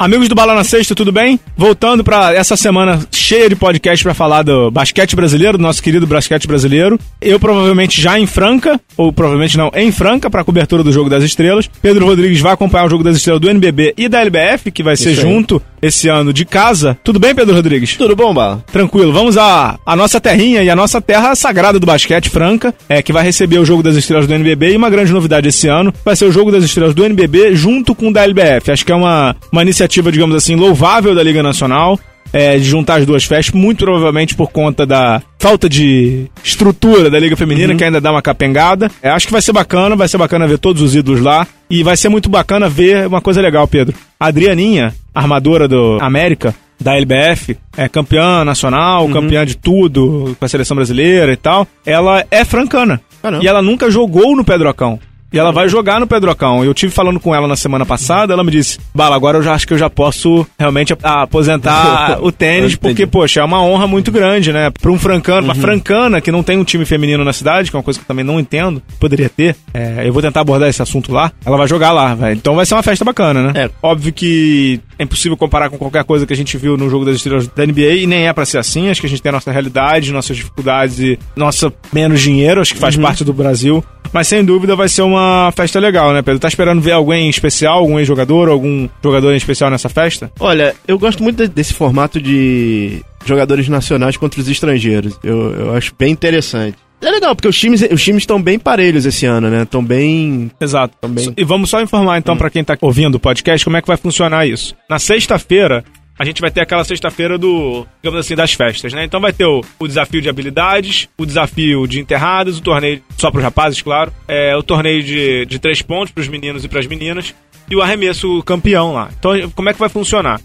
Amigos do Bala na Sexta, tudo bem? Voltando para essa semana cheia de podcast para falar do basquete brasileiro, do nosso querido basquete brasileiro. Eu provavelmente já em Franca, ou provavelmente não, em Franca, para a cobertura do Jogo das Estrelas. Pedro Rodrigues vai acompanhar o Jogo das Estrelas do NBB e da LBF, que vai ser junto esse ano de casa. Tudo bem, Pedro Rodrigues? Tudo bom, Bala? Tranquilo. Vamos à, à nossa terrinha e a nossa terra sagrada do basquete, Franca, é, que vai receber o Jogo das Estrelas do NBB e uma grande novidade esse ano vai ser o Jogo das Estrelas do NBB junto com o da LBF. Acho que é uma, uma iniciativa iniciativa, digamos assim, louvável da Liga Nacional. É, de juntar as duas festas, muito provavelmente por conta da falta de estrutura da Liga Feminina, uhum. que ainda dá uma capengada. É, acho que vai ser bacana, vai ser bacana ver todos os ídolos lá. E vai ser muito bacana ver uma coisa legal, Pedro. A Adrianinha, armadora do América, da LBF, é campeã nacional, uhum. campeã de tudo, com a seleção brasileira e tal. Ela é francana. Caramba. E ela nunca jogou no Pedrocão. E ela vai jogar no Pedrocão. Eu tive falando com ela na semana passada, ela me disse: Bala, agora eu já acho que eu já posso realmente aposentar o tênis, porque, poxa, é uma honra muito grande, né? Pra um francano, uhum. uma francana que não tem um time feminino na cidade, que é uma coisa que eu também não entendo, poderia ter. É, eu vou tentar abordar esse assunto lá. Ela vai jogar lá, velho. Então vai ser uma festa bacana, né? É. Óbvio que é impossível comparar com qualquer coisa que a gente viu no jogo das estrelas da NBA e nem é para ser assim. Acho que a gente tem a nossa realidade, nossas dificuldades e nossa menos dinheiro, acho que faz uhum. parte do Brasil. Mas sem dúvida vai ser uma festa legal, né, Pedro? Tá esperando ver alguém especial, algum ex-jogador, algum jogador em especial nessa festa? Olha, eu gosto muito desse formato de jogadores nacionais contra os estrangeiros. Eu, eu acho bem interessante. É legal, porque os times os times estão bem parelhos esse ano, né? Estão bem. Exato. Tão bem... E vamos só informar então hum. para quem tá ouvindo o podcast como é que vai funcionar isso. Na sexta-feira, a gente vai ter aquela sexta-feira do, digamos assim, das festas, né? Então vai ter o, o, desafio de habilidades, o desafio de enterradas, o torneio só para os rapazes, claro, é, o torneio de, de três pontos para os meninos e para as meninas e o arremesso campeão lá. Então, como é que vai funcionar?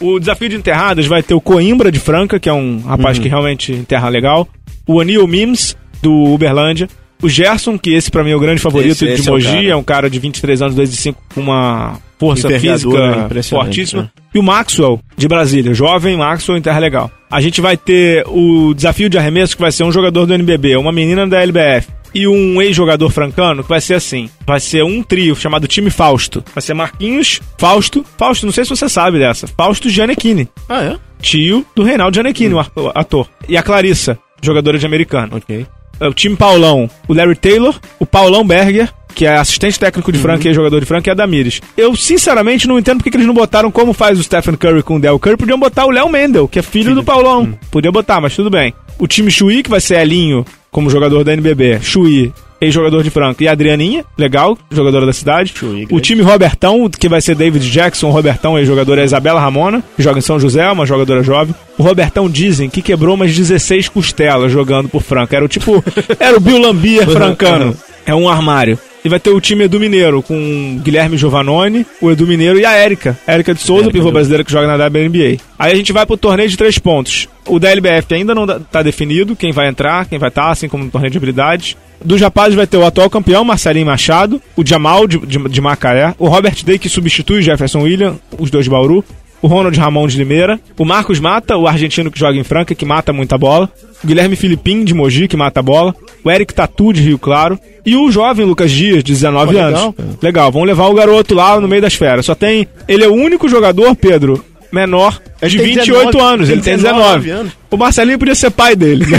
O desafio de enterradas vai ter o Coimbra de Franca, que é um rapaz uhum. que realmente enterra legal, o Anil Mims do Uberlândia, o Gerson, que esse para mim é o grande favorito esse, de esse Mogi, é, é, um cara de 23 anos, 2 e 5, com uma força física fortíssima. Né? E o Maxwell, de Brasília, jovem Maxwell em Terra Legal. A gente vai ter o desafio de arremesso, que vai ser um jogador do NBB, uma menina da LBF e um ex-jogador francano, que vai ser assim. Vai ser um trio chamado Time Fausto. Vai ser Marquinhos, Fausto. Fausto, não sei se você sabe dessa. Fausto Gianecchini. Ah, é? Tio do Reinaldo Gianecchini, hum. o ator. E a Clarissa, jogadora de americano. Ok. É o time Paulão, o Larry Taylor, o Paulão Berger que é assistente técnico de Frank uhum. e jogador de Frank, é a Damires. Eu, sinceramente, não entendo porque que eles não botaram como faz o Stephen Curry com o Del Curry. Podiam botar o Léo Mendel, que é filho, filho. do Paulão. Uhum. Podia botar, mas tudo bem. O time Chui, que vai ser Elinho como jogador da NBB. Chui, ex-jogador de Franca. E a Adrianinha, legal, jogadora da cidade. O time Robertão, que vai ser David Jackson, Robertão, ex-jogador, é Isabela Ramona, que joga em São José, uma jogadora jovem. O Robertão dizem que quebrou umas 16 costelas jogando por Franca. Era o tipo. era o Bill Lambier francano. É um armário. E vai ter o time Edu Mineiro, com Guilherme Giovanoni, o Edu Mineiro e a Érica. Érica de Souza, pivô brasileira que joga na WNBA. Aí a gente vai pro torneio de três pontos. O da LBF ainda não tá definido quem vai entrar, quem vai estar, tá, assim como no torneio de habilidades. Dos rapazes vai ter o atual campeão, Marcelinho Machado, o Jamal de, de, de Macaé, o Robert Day, que substitui o Jefferson William, os dois de Bauru, o Ronald Ramon de Limeira, o Marcos Mata, o argentino que joga em Franca, que mata muita bola, o Guilherme Filipim de Mogi, que mata a bola, o Eric Tatu de Rio Claro e o jovem Lucas Dias, de 19 Pô, legal, anos. Cara. Legal, vamos levar o garoto lá no meio das feras. Só tem. Ele é o único jogador, Pedro, menor de 28 19, anos. Ele tem 19. 19. Anos. O Marcelinho podia ser pai dele. Né?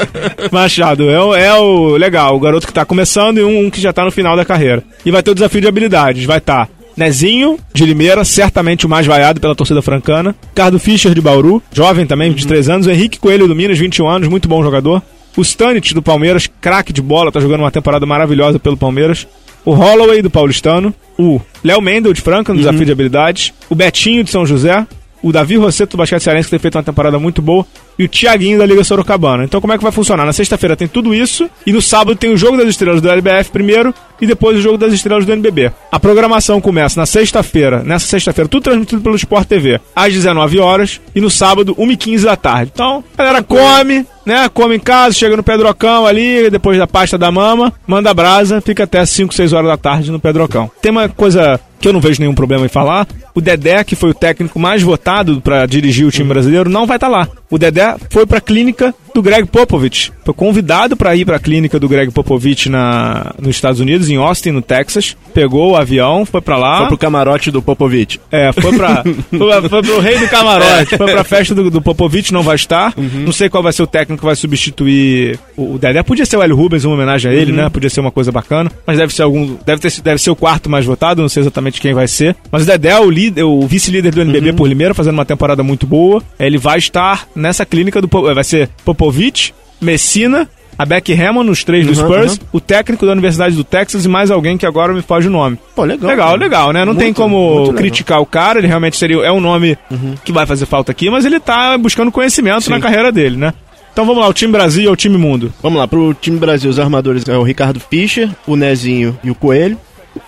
Machado, é o, é o legal, o garoto que tá começando e um, um, que já tá no final da carreira. E vai ter o desafio de habilidades. Vai estar tá Nezinho, de Limeira, certamente o mais vaiado pela torcida francana. Cardo Fischer, de Bauru, jovem também, 23 uhum. anos. Henrique Coelho, do Minas, 21 anos, muito bom jogador. O Stanit, do Palmeiras, craque de bola, tá jogando uma temporada maravilhosa pelo Palmeiras. O Holloway, do Paulistano. O Léo Mendel, de Franca, no uhum. desafio de habilidades. O Betinho, de São José. O Davi Rosseto, do Basquete Cearense, que tem feito uma temporada muito boa e o Thiaguinho da Liga Sorocabana. Então, como é que vai funcionar? Na sexta-feira tem tudo isso, e no sábado tem o Jogo das Estrelas do LBF primeiro, e depois o Jogo das Estrelas do NBB. A programação começa na sexta-feira, nessa sexta-feira, tudo transmitido pelo Sport TV, às 19 horas, e no sábado, 1h15 da tarde. Então, a galera come, né? Come em casa, chega no Pedrocão ali, depois da pasta da mama, manda brasa, fica até 5, 6 horas da tarde no Pedrocão. Tem uma coisa que eu não vejo nenhum problema em falar, o Dedé, que foi o técnico mais votado para dirigir o time brasileiro, não vai estar tá lá. O Dedé foi para a clínica do Greg Popovich. Foi convidado para ir para a clínica do Greg Popovich na, nos Estados Unidos, em Austin, no Texas. Pegou o avião, foi para lá. Foi pro camarote do Popovich. É, foi para foi, foi pro rei do camarote. Foi para a festa do, do Popovich, não vai estar. Uhum. Não sei qual vai ser o técnico que vai substituir o, o Dedé. Podia ser o Hélio Rubens, uma homenagem a ele, uhum. né? Podia ser uma coisa bacana. Mas deve ser algum. Deve, ter, deve ser o quarto mais votado, não sei exatamente quem vai ser. Mas o Dedé é o, líder, o vice-líder do NBB uhum. por Limeira, fazendo uma temporada muito boa. Ele vai estar nessa clínica do. Vai ser Popovich Popovich, Messina, a Beck Hammond, os três do uhum, Spurs, uhum. o técnico da Universidade do Texas e mais alguém que agora me foge o nome. Pô, legal. Legal, cara. legal, né? Não muito, tem como criticar o cara, ele realmente seria é um nome uhum. que vai fazer falta aqui, mas ele tá buscando conhecimento Sim. na carreira dele, né? Então vamos lá, o time Brasil e o time mundo. Vamos lá, pro time Brasil, os armadores é o Ricardo Fischer, o Nezinho e o Coelho.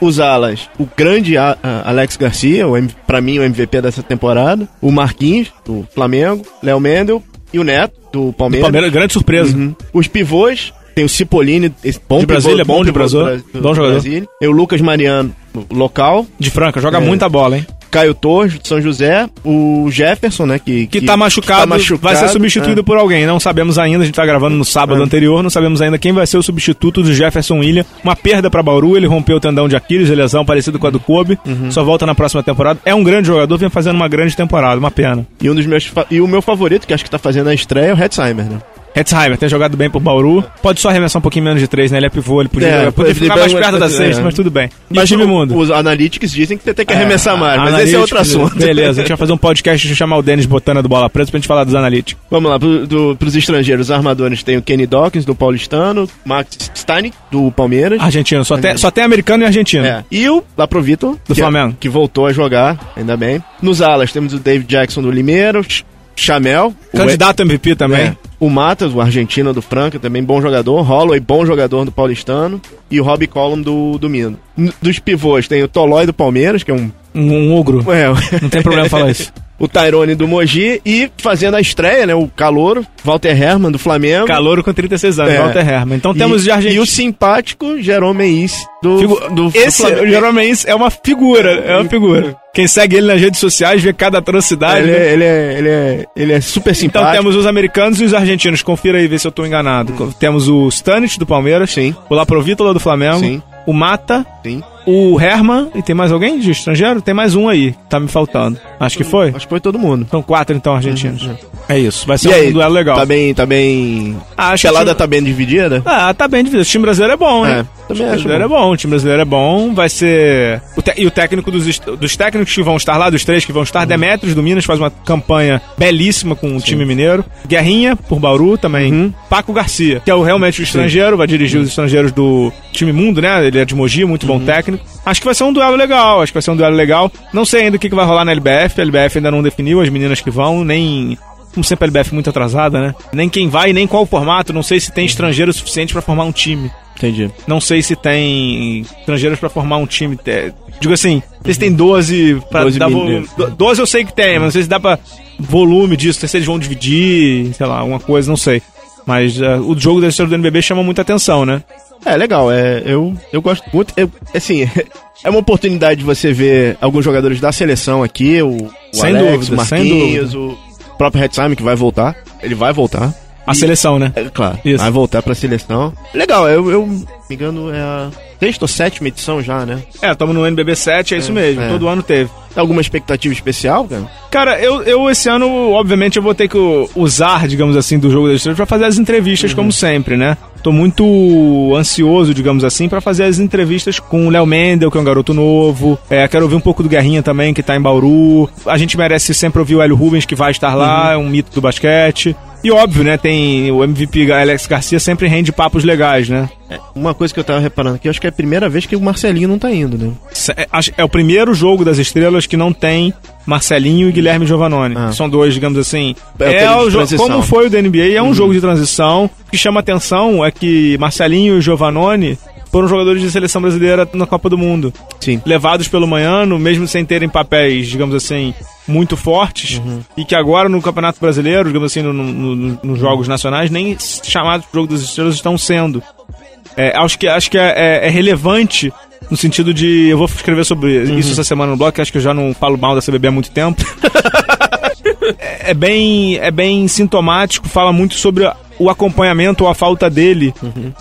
Os alas, o grande Alex Garcia, o, pra mim o MVP dessa temporada. O Marquinhos, do Flamengo. Léo Mendel, e o Neto, do Palmeiras. Do Palmeiras, grande surpresa. Uhum. Os pivôs, tem o Cipollini, bom de Brasília, pivô, bom, bom de Brasil, bom jogador. Brasília. Tem o Lucas Mariano, local. De Franca, joga é. muita bola, hein? Caio Torres, de São José, o Jefferson, né, que, que, que tá, machucado, tá machucado, vai ser substituído é. por alguém, não sabemos ainda, a gente tá gravando no sábado é. anterior, não sabemos ainda quem vai ser o substituto do Jefferson William, uma perda para Bauru, ele rompeu o tendão de Aquiles, lesão parecido com a do Kobe, uhum. só volta na próxima temporada, é um grande jogador, vem fazendo uma grande temporada, uma pena. E um dos meus, e o meu favorito, que acho que tá fazendo a estreia, é o Hetzheimer, né? Hetzheimer tem jogado bem por Bauru. Pode só arremessar um pouquinho menos de três, né? Ele é pivô, ele podia, é, podia ficar mais perto da sexta, é. mas tudo bem. Mas time mundo? Os analytics dizem que você tem que arremessar é, mais, mas esse é outro assunto. Beleza, a gente vai fazer um podcast de chamar o Denis Botana do Bola Preta pra gente falar dos analytics. Vamos lá, pro, do, pros estrangeiros, os armadores tem o Kenny Dawkins, do Paulistano, Max Stein, do Palmeiras. Argentino, só, tem, só tem americano e argentino. É. E o Laprovito, do que, Flamengo. que voltou a jogar, ainda bem. Nos alas temos o David Jackson do Limeiros, Chamel. Candidato MVP também. É, o Matas, o argentino do Franca, também bom jogador. Holloway, bom jogador do Paulistano. E o Robbie Collum do, do Minas. Dos pivôs tem o Tolói do Palmeiras, que é um... Um, um ogro. É. Não tem problema falar isso. O Tyrone do Mogi e fazendo a estreia, né? O Calouro, Walter Herman do Flamengo. Calouro com 36 anos, é. Walter Herman. Então temos de Argentina. E o simpático Jerome Meis do, Figu do Esse, do o Jerome Meis é uma figura, é uma figura. Quem segue ele nas redes sociais vê cada atrocidade. Ele, é, ele, é, ele, é, ele é super então simpático. Então temos os americanos e os argentinos. Confira aí, vê se eu tô enganado. Hum. Temos o Stanich do Palmeiras. Sim. O Laprovítola do Flamengo. Sim. O Mata. Sim o Herman, e tem mais alguém de estrangeiro? Tem mais um aí, tá me faltando. Acho que foi? Acho que foi todo mundo. São quatro então argentinos. Uhum. É isso, vai ser e um aí, duelo legal. Tá bem, tá bem. Ah, acho a pelada time... tá bem dividida? Ah, tá bem dividida. O time brasileiro é bom, hein? É, também o time brasileiro é bom, o time brasileiro é bom, vai ser. O te... E o técnico dos, dos técnicos que vão estar lá, dos três que vão estar, uhum. Demetrios do Minas faz uma campanha belíssima com o Sim. time mineiro. Guerrinha, por Bauru também. Uhum. Paco Garcia, que é o, realmente o estrangeiro, Sim. vai dirigir os estrangeiros do time mundo, né? Ele é de Mogi, muito bom uhum. técnico. Acho que vai ser um duelo legal, acho que vai ser um duelo legal. Não sei ainda o que, que vai rolar na LBF, a LBF ainda não definiu as meninas que vão, nem como sempre a LBF muito atrasada, né? Nem quem vai, nem qual o formato, não sei se tem estrangeiro suficiente para formar um time. Entendi. Não sei se tem estrangeiros para formar um time. É, digo assim, se tem 12 para 12 dar volume. 12 eu sei que tem, mas não sei se dá pra volume disso, se eles vão dividir, sei lá, alguma coisa, não sei. Mas uh, o jogo da história do NBB chama muita atenção, né? É, legal. É, eu, eu gosto muito. Eu, assim, é uma oportunidade de você ver alguns jogadores da seleção aqui. O, o sem Alex, dúvida, o Marquinhos, o próprio Hetzheim que vai voltar. Ele vai voltar. A e, seleção, né? É, claro. Isso. Vai voltar pra seleção. Legal, eu, eu me engano, é a sexta ou sétima edição já, né? É, estamos no NBB 7, é, é isso mesmo. É. Todo ano teve. Tem alguma expectativa especial, cara? Cara, eu, eu esse ano, obviamente, eu vou ter que usar, digamos assim, do jogo da estrela pra fazer as entrevistas, uhum. como sempre, né? Tô muito ansioso, digamos assim, para fazer as entrevistas com o Léo Mendel, que é um garoto novo. É, quero ouvir um pouco do Guerrinha também, que tá em Bauru. A gente merece sempre ouvir o Hélio Rubens, que vai estar lá, uhum. é um mito do basquete. E óbvio, né? Tem o MVP Alex Garcia sempre rende papos legais, né? É, uma coisa que eu tava reparando aqui, acho que é a primeira vez que o Marcelinho não tá indo, né? É, é o primeiro jogo das estrelas que não tem Marcelinho e Guilherme Giovanoni. Ah. São dois, digamos assim. É, é o jogo, como foi o da NBA, é um uhum. jogo de transição. O que chama atenção é que Marcelinho e Giovanoni foram jogadores de seleção brasileira na Copa do Mundo. Sim. Levados pelo Manhano, mesmo sem terem papéis, digamos assim, muito fortes, uhum. e que agora no Campeonato Brasileiro, digamos assim, no, no, nos jogos nacionais, nem chamados Jogo das Estrelas estão sendo. É, acho que, acho que é, é, é relevante no sentido de. Eu vou escrever sobre isso essa semana no blog, que acho que eu já não falo mal da CBB há muito tempo. é, é bem, é bem sintomático, fala muito sobre o acompanhamento ou a falta dele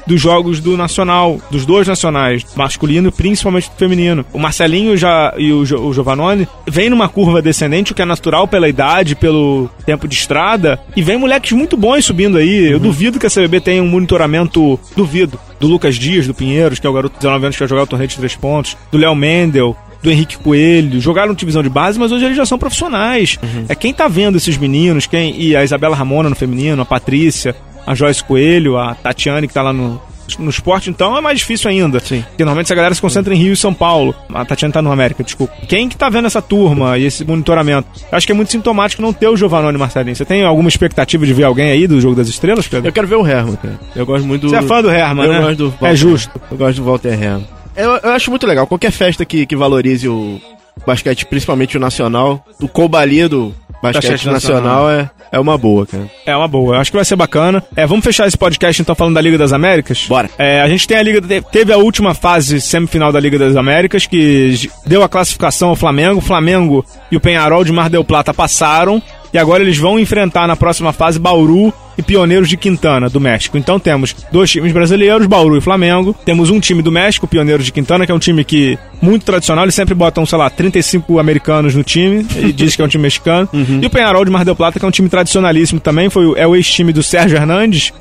dos jogos do Nacional, dos dois nacionais, masculino e principalmente do feminino. O Marcelinho já, e o, Jo- o Giovanoni vem numa curva descendente, o que é natural pela idade, pelo tempo de estrada, e vem moleques muito bons subindo aí. Eu duvido que a CBB tenha um monitoramento, duvido, do Lucas Dias, do Pinheiros, que é o garoto de 19 anos que vai jogar o torneio de três pontos, do Léo Mendel, do Henrique Coelho, jogaram divisão de base, mas hoje eles já são profissionais. É quem tá vendo esses meninos, quem e a Isabela Ramona no feminino, a Patrícia, a Joyce Coelho, a Tatiane que tá lá no no esporte, então, é mais difícil ainda. Sim. Porque normalmente essa galera se concentra em Rio e São Paulo. A Tatiana tá no América, desculpa. Quem que tá vendo essa turma e esse monitoramento? Eu acho que é muito sintomático não ter o Giovanni Marcelinho. Você tem alguma expectativa de ver alguém aí do Jogo das Estrelas, Pedro? Eu quero ver o Herman, cara. Eu gosto muito do. Você é fã do Herman, eu né? gosto do É Walter. justo. Eu gosto do Walter Herman. Eu, eu acho muito legal. Qualquer festa que, que valorize o basquete, principalmente o nacional, o cobalia do basquete Basquete nacional, é, é uma boa, cara. É uma boa, eu acho que vai ser bacana. É, vamos fechar esse podcast então falando da Liga das Américas? Bora. É, a gente tem a Liga. te- Teve a última fase semifinal da Liga das Américas, que deu a classificação ao Flamengo. O Flamengo e o Penharol de Mar del Plata passaram. E agora eles vão enfrentar na próxima fase Bauru e Pioneiros de Quintana, do México. Então temos dois times brasileiros, Bauru e Flamengo. Temos um time do México, Pioneiros de Quintana, que é um time que muito tradicional. Eles sempre botam, sei lá, 35 americanos no time e diz que é um time mexicano. E o Penharol de Mar del Plata, que é um time tradicionalíssimo também. Foi, é o ex-time do Sérgio Hernandes,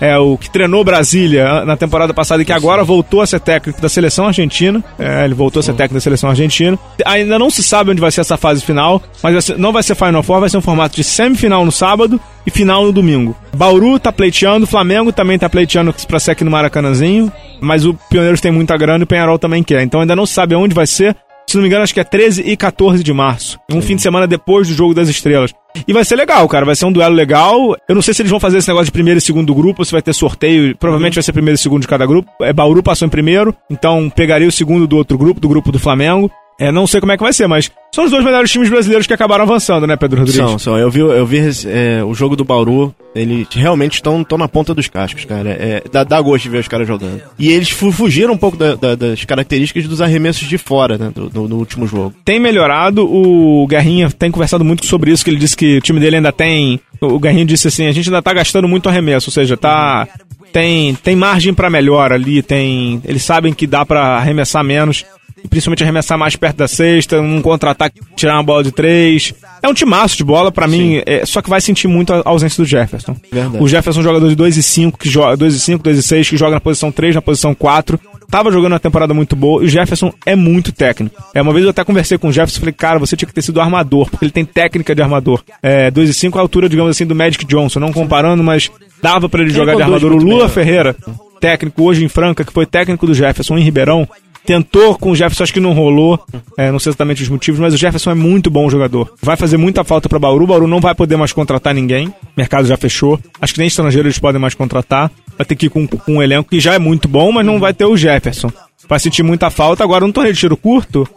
é o que treinou Brasília ah, na temporada passada e que agora voltou a ser técnico da seleção argentina. É, ele voltou a ser técnico da seleção argentina. Ainda não se sabe onde vai ser essa fase final, mas vai ser- não vai ser Final Four, vai ser um formato de semifinal no sábado e final no domingo. Bauru tá pleiteando, Flamengo também tá pleiteando pra ser aqui no Maracanãzinho, mas o Pioneiros tem muita grana e o Penharol também quer. Então ainda não se sabe onde vai ser. Se não me engano, acho que é 13 e 14 de março. Um fim de semana depois do Jogo das Estrelas. E vai ser legal, cara. Vai ser um duelo legal. Eu não sei se eles vão fazer esse negócio de primeiro e segundo grupo, ou se vai ter sorteio. Provavelmente vai ser primeiro e segundo de cada grupo. É, Bauru passou em primeiro, então pegaria o segundo do outro grupo, do grupo do Flamengo. É, não sei como é que vai ser, mas são os dois melhores times brasileiros que acabaram avançando, né, Pedro Rodrigues? São, são. Eu vi, eu vi é, o jogo do Bauru, eles realmente estão na ponta dos cascos, cara. É, dá, dá gosto de ver os caras jogando. E eles fu- fugiram um pouco da- da- das características dos arremessos de fora, né, do- no, no último jogo. tem melhorado. O Guerrinha tem conversado muito sobre isso, que ele disse que o time dele ainda tem. O Guerrinha disse assim: a gente ainda tá gastando muito arremesso, ou seja, tá. Tem, tem margem pra melhora ali, tem. Eles sabem que dá pra arremessar menos. Principalmente arremessar mais perto da cesta, um contra-ataque, tirar uma bola de três. É um timaço de bola, pra mim, é, só que vai sentir muito a ausência do Jefferson. Verdade. O Jefferson é um jogador de 2 e 5, que joga 2 e 5, 2 e 6, que joga na posição 3, na posição 4. Tava jogando uma temporada muito boa e o Jefferson é muito técnico. É, uma vez eu até conversei com o Jefferson e falei, cara, você tinha que ter sido armador, porque ele tem técnica de armador. É, 2 e 5 é a altura, digamos assim, do Magic Johnson, não comparando, mas dava pra ele jogar de armador. O Lula bem, né? Ferreira, técnico hoje em Franca, que foi técnico do Jefferson em Ribeirão, tentou com o Jefferson, acho que não rolou, é, não sei exatamente os motivos, mas o Jefferson é muito bom jogador. Vai fazer muita falta pra Bauru, Bauru não vai poder mais contratar ninguém, o mercado já fechou, acho que nem estrangeiro eles podem mais contratar, vai ter que ir com, com um elenco que já é muito bom, mas não vai ter o Jefferson. Vai sentir muita falta, agora um torneio de tiro curto,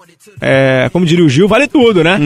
é, como diria o Gil, vale tudo, né?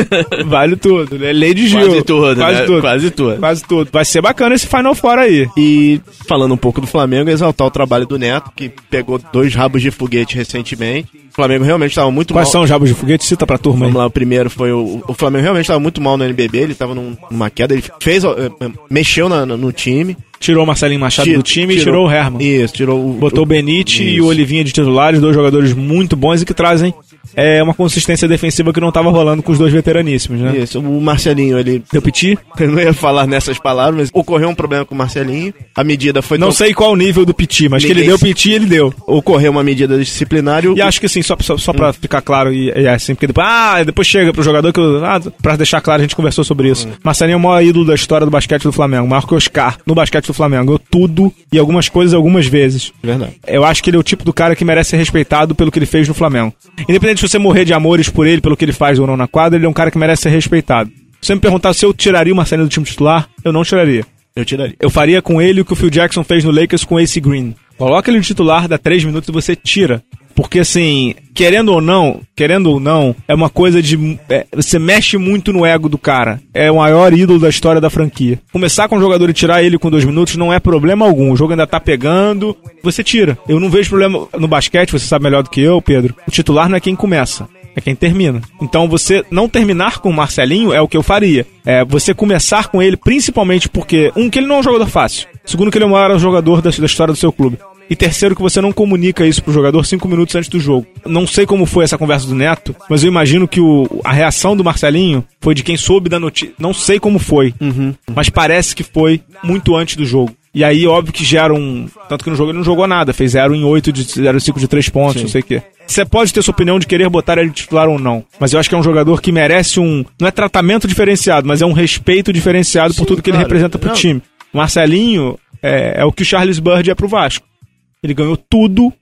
vale tudo, é lei de Gil. Quase tudo, quase né? tudo. Quase tudo. Quase tudo. Vai ser bacana esse Final Four aí. E falando um pouco do Flamengo, exaltar o trabalho do Neto, que pegou dois rabos de foguete recentemente. O Flamengo realmente estava muito Quais mal. são os jabos de foguete? Cita pra turma aí. Vamos lá, o primeiro foi o, o Flamengo realmente estava muito mal no NBB, ele estava num- numa queda, ele fez, eh, eh, mexeu na- no, time. Tirou o Marcelinho Machado do time e tirou o Herman. Isso, tirou o. Botou o Benite e o Olivinha de titulares, dois jogadores muito bons e que trazem é, uma consistência defensiva que não estava rolando com os dois veteraníssimos, né? Isso, o Marcelinho, ele. Deu piti? Eu não ia falar nessas palavras, mas ocorreu um problema com o Marcelinho. A medida foi. Não to- sei qual o nível do piti, mas que ele Ninguém deu piti, ele deu. Ocorreu uma medida disciplinar e. E acho que assim, só, só, só pra ficar claro, e, e assim, porque depois, ah, depois chega pro jogador que, eu- ah, pra deixar claro, a gente conversou sobre isso. Marcelinho é o maior ídolo da história do basquete do Flamengo, maior que o Oscar no basquete do Flamengo. Ganhou tudo e algumas coisas algumas vezes. Verdade. Eu acho que ele é o tipo do cara que merece ser respeitado pelo que ele fez no Flamengo. Independente de você morrer de amores por ele, pelo que ele faz ou não na quadra, ele é um cara que merece ser respeitado. Se você me perguntar se eu tiraria o Marcelinho do time titular, eu não tiraria. Eu tiraria. Eu faria com ele o que o Phil Jackson fez no Lakers com Ace Green. Coloca ele no titular, dá 3 minutos e você tira. Porque assim, querendo ou não, querendo ou não, é uma coisa de. é, você mexe muito no ego do cara. É o maior ídolo da história da franquia. Começar com o jogador e tirar ele com dois minutos não é problema algum. O jogo ainda tá pegando, você tira. Eu não vejo problema no basquete, você sabe melhor do que eu, Pedro. O titular não é quem começa. É quem termina. Então você não terminar com o Marcelinho é o que eu faria. É você começar com ele, principalmente porque, um, que ele não é um jogador fácil. Segundo, que ele é o maior jogador da, da história do seu clube. E terceiro, que você não comunica isso pro jogador cinco minutos antes do jogo. Não sei como foi essa conversa do Neto, mas eu imagino que o, a reação do Marcelinho foi de quem soube da notícia. Não sei como foi, mas parece que foi muito antes do jogo. E aí, óbvio que gera um. Tanto que no jogo ele não jogou nada, fez 0 em 8 de 0 em 5 de 3 pontos, não sei o quê. Você pode ter sua opinião de querer botar ele titular ou não. Mas eu acho que é um jogador que merece um. Não é tratamento diferenciado, mas é um respeito diferenciado por Sim, tudo que ele claro. representa pro Não. time. Marcelinho é, é o que o Charles Bird é pro Vasco. Ele ganhou tudo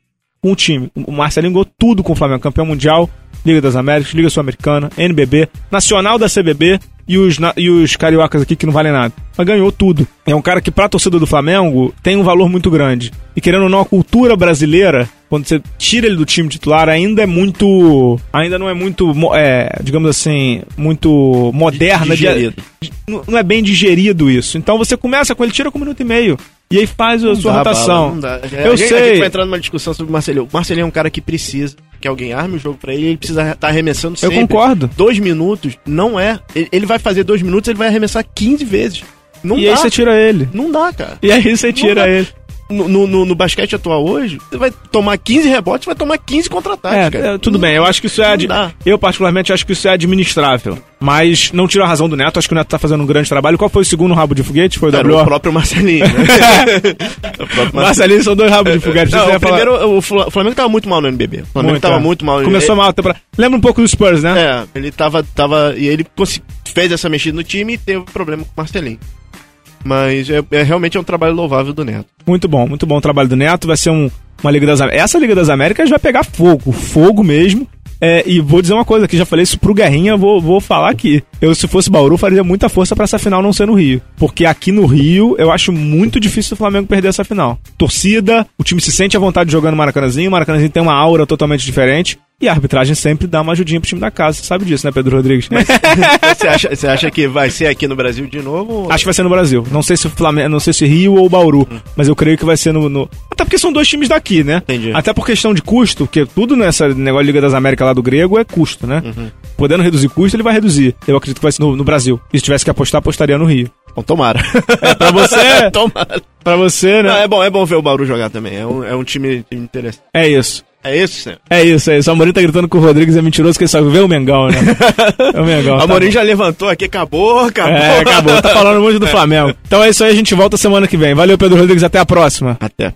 com o time. O Marcelinho ganhou tudo com o Flamengo. Campeão mundial, Liga das Américas, Liga Sul-Americana, NBB, Nacional da CBB e os, e os cariocas aqui que não valem nada. Mas ganhou tudo. É um cara que, pra torcida do Flamengo, tem um valor muito grande. E querendo ou não, a cultura brasileira, quando você tira ele do time titular, ainda é muito. Ainda não é muito, é, digamos assim, muito moderna. de- Digerido. de- não não é bem digerido isso. Então você começa com ele, tira com um minuto e meio. E aí faz a sua Dá rotação. bala, não dá. Eu a gente, sei. A gente vai entrar numa discussão sobre o Marcelinho. O Marcelinho é um cara que precisa que alguém arme o jogo pra ele. Ele precisa estar arremessando Eu sempre. concordo. Dois minutos não é. Ele, ele vai fazer dois minutos, ele vai arremessar 15 vezes. Não e dá. aí você tira ele. Não dá, cara. E aí você tira ele. No, no, no- basquete atual hoje, você vai tomar 15 rebotes, vai tomar 15 contra-ataques, É, é, tudo bem, eu acho que isso é. não dá. Eu, particularmente, acho que isso é administrável. Mas não tiro a razão do Neto, acho que o Neto tá fazendo um grande trabalho. Qual foi o segundo rabo de foguete? Foi o Era WO? o próprio Marcelinho, né? o próprio Marcelinho são dois rabos de foguete. Não, o falar- primeiro, Fla- o Flamengo tava muito mal no NBB. O Flamengo Muito, tava é. muito mal. Começou ele, mal a temporada. Lembra um pouco do Spurs, né? É, ele tava, tava. E ele fez essa mexida no time e teve problema com o Marcelinho. Mas é, é realmente é um trabalho louvável do Neto. Muito bom, muito bom o trabalho do Neto. Vai ser um, uma Liga das Américas. Essa Liga das Américas vai pegar fogo, fogo mesmo. É, e vou dizer uma coisa, que já falei isso pro Guerrinha, vou, vou falar aqui. Eu, se fosse Bauru, faria muita força pra essa final não ser no Rio. Porque aqui no Rio, eu acho muito difícil o Flamengo perder essa final. Torcida, o time se sente à vontade jogando Maracanãzinho, o Maracanãzinho tem uma aura totalmente diferente. E a arbitragem sempre dá uma ajudinha pro time da casa. Você sabe disso, né, Pedro Rodrigues? você, acha, você acha que vai ser aqui no Brasil de novo? ou- Acho que vai ser no Brasil. Não sei se Flamengo, não sei se Rio ou Bauru, mas eu creio que vai ser no, no- Até porque são dois times daqui, né? Entendi. Até por questão de custo, porque tudo nessa negócio de Liga das Américas lá do grego é custo, né? Uhum. Podendo reduzir custo, ele vai reduzir. Eu acredito que vai ser no, no Brasil. E se tivesse que apostar, apostaria no Rio. Bom, tomara. É, pra você, tomara. pra você, né? Não, é bom, é bom ver o Bauru jogar também. É um, é um time, time interessante. É isso. É isso. É isso, é isso. O Amorim tá gritando que o Rodrigues é mentiroso, que ele só vê o Mengão, né? É o Mengão. O tá Amorim bom. já levantou aqui, acabou, acabou. É, acabou. Tá falando muito do Flamengo. Então é isso aí, a gente volta semana que vem. Valeu, Pedro Rodrigues. Até a próxima. Até.